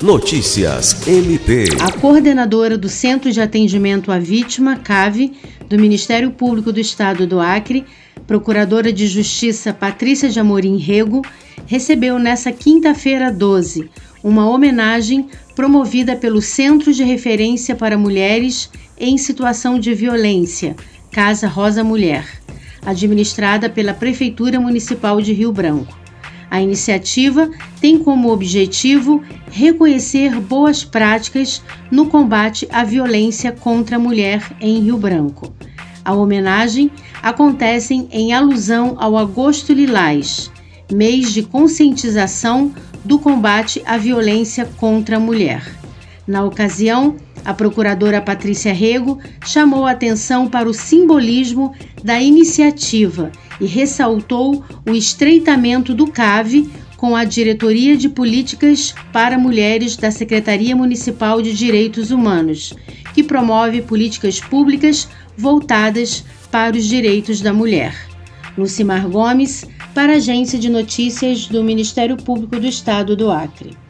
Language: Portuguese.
Notícias MP. A coordenadora do Centro de Atendimento à Vítima, CAVE, do Ministério Público do Estado do Acre, Procuradora de Justiça Patrícia de Amorim Rego, recebeu nesta quinta-feira 12 uma homenagem promovida pelo Centro de Referência para Mulheres em Situação de Violência, Casa Rosa Mulher, administrada pela Prefeitura Municipal de Rio Branco. A iniciativa tem como objetivo reconhecer boas práticas no combate à violência contra a mulher em Rio Branco. A homenagem acontece em alusão ao Agosto Lilás, mês de conscientização do combate à violência contra a mulher. Na ocasião, a procuradora Patrícia Rego chamou a atenção para o simbolismo da iniciativa e ressaltou o estreitamento do CAVE com a Diretoria de Políticas para Mulheres da Secretaria Municipal de Direitos Humanos, que promove políticas públicas voltadas para os direitos da mulher. Lucimar Gomes, para a Agência de Notícias do Ministério Público do Estado do Acre.